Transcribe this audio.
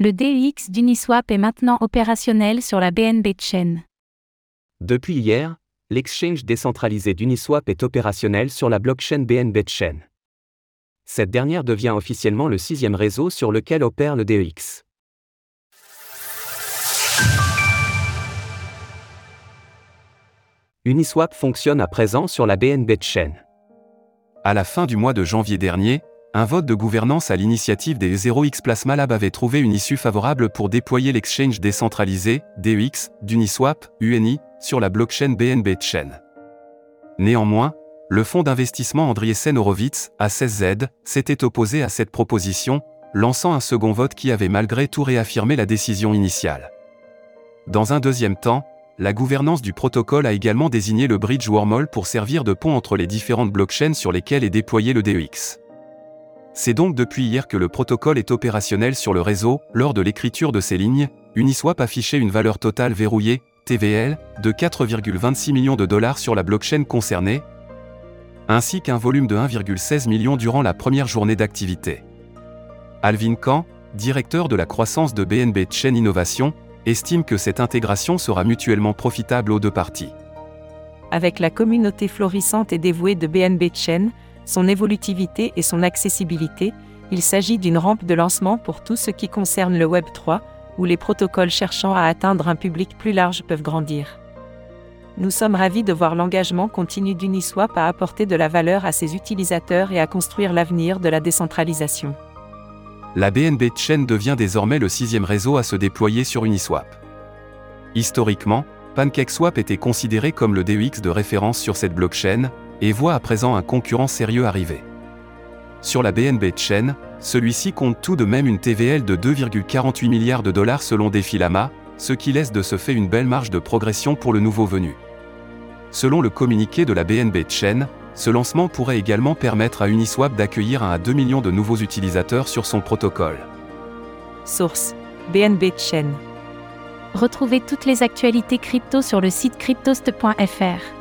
Le DEX d'Uniswap est maintenant opérationnel sur la BNB Chain. Depuis hier, l'exchange décentralisé d'Uniswap est opérationnel sur la blockchain BNB Chain. Cette dernière devient officiellement le sixième réseau sur lequel opère le DEX. Uniswap fonctionne à présent sur la BNB Chain. À la fin du mois de janvier dernier, un vote de gouvernance à l'initiative des 0x Plasma Lab avait trouvé une issue favorable pour déployer l'exchange décentralisé, DEX, d'Uniswap, UNI, sur la blockchain BNB Chain. Néanmoins, le fonds d'investissement Andriessen Horowitz, A16Z, s'était opposé à cette proposition, lançant un second vote qui avait malgré tout réaffirmé la décision initiale. Dans un deuxième temps, la gouvernance du protocole a également désigné le bridge Wormhole pour servir de pont entre les différentes blockchains sur lesquelles est déployé le DEX. C'est donc depuis hier que le protocole est opérationnel sur le réseau. Lors de l'écriture de ces lignes, Uniswap affichait une valeur totale verrouillée, TVL, de 4,26 millions de dollars sur la blockchain concernée, ainsi qu'un volume de 1,16 million durant la première journée d'activité. Alvin Kahn, directeur de la croissance de BNB Chain Innovation, estime que cette intégration sera mutuellement profitable aux deux parties. Avec la communauté florissante et dévouée de BNB Chain, son évolutivité et son accessibilité, il s'agit d'une rampe de lancement pour tout ce qui concerne le Web 3, où les protocoles cherchant à atteindre un public plus large peuvent grandir. Nous sommes ravis de voir l'engagement continu d'Uniswap à apporter de la valeur à ses utilisateurs et à construire l'avenir de la décentralisation. La BNB Chain devient désormais le sixième réseau à se déployer sur Uniswap. Historiquement, PancakeSwap était considéré comme le DEX de référence sur cette blockchain, et voit à présent un concurrent sérieux arriver. Sur la BNB Chain, celui-ci compte tout de même une TVL de 2,48 milliards de dollars selon Defilama, ce qui laisse de ce fait une belle marge de progression pour le nouveau venu. Selon le communiqué de la BNB Chain, ce lancement pourrait également permettre à Uniswap d'accueillir 1 à 2 millions de nouveaux utilisateurs sur son protocole. Source BNB Chain. Retrouvez toutes les actualités crypto sur le site cryptost.fr.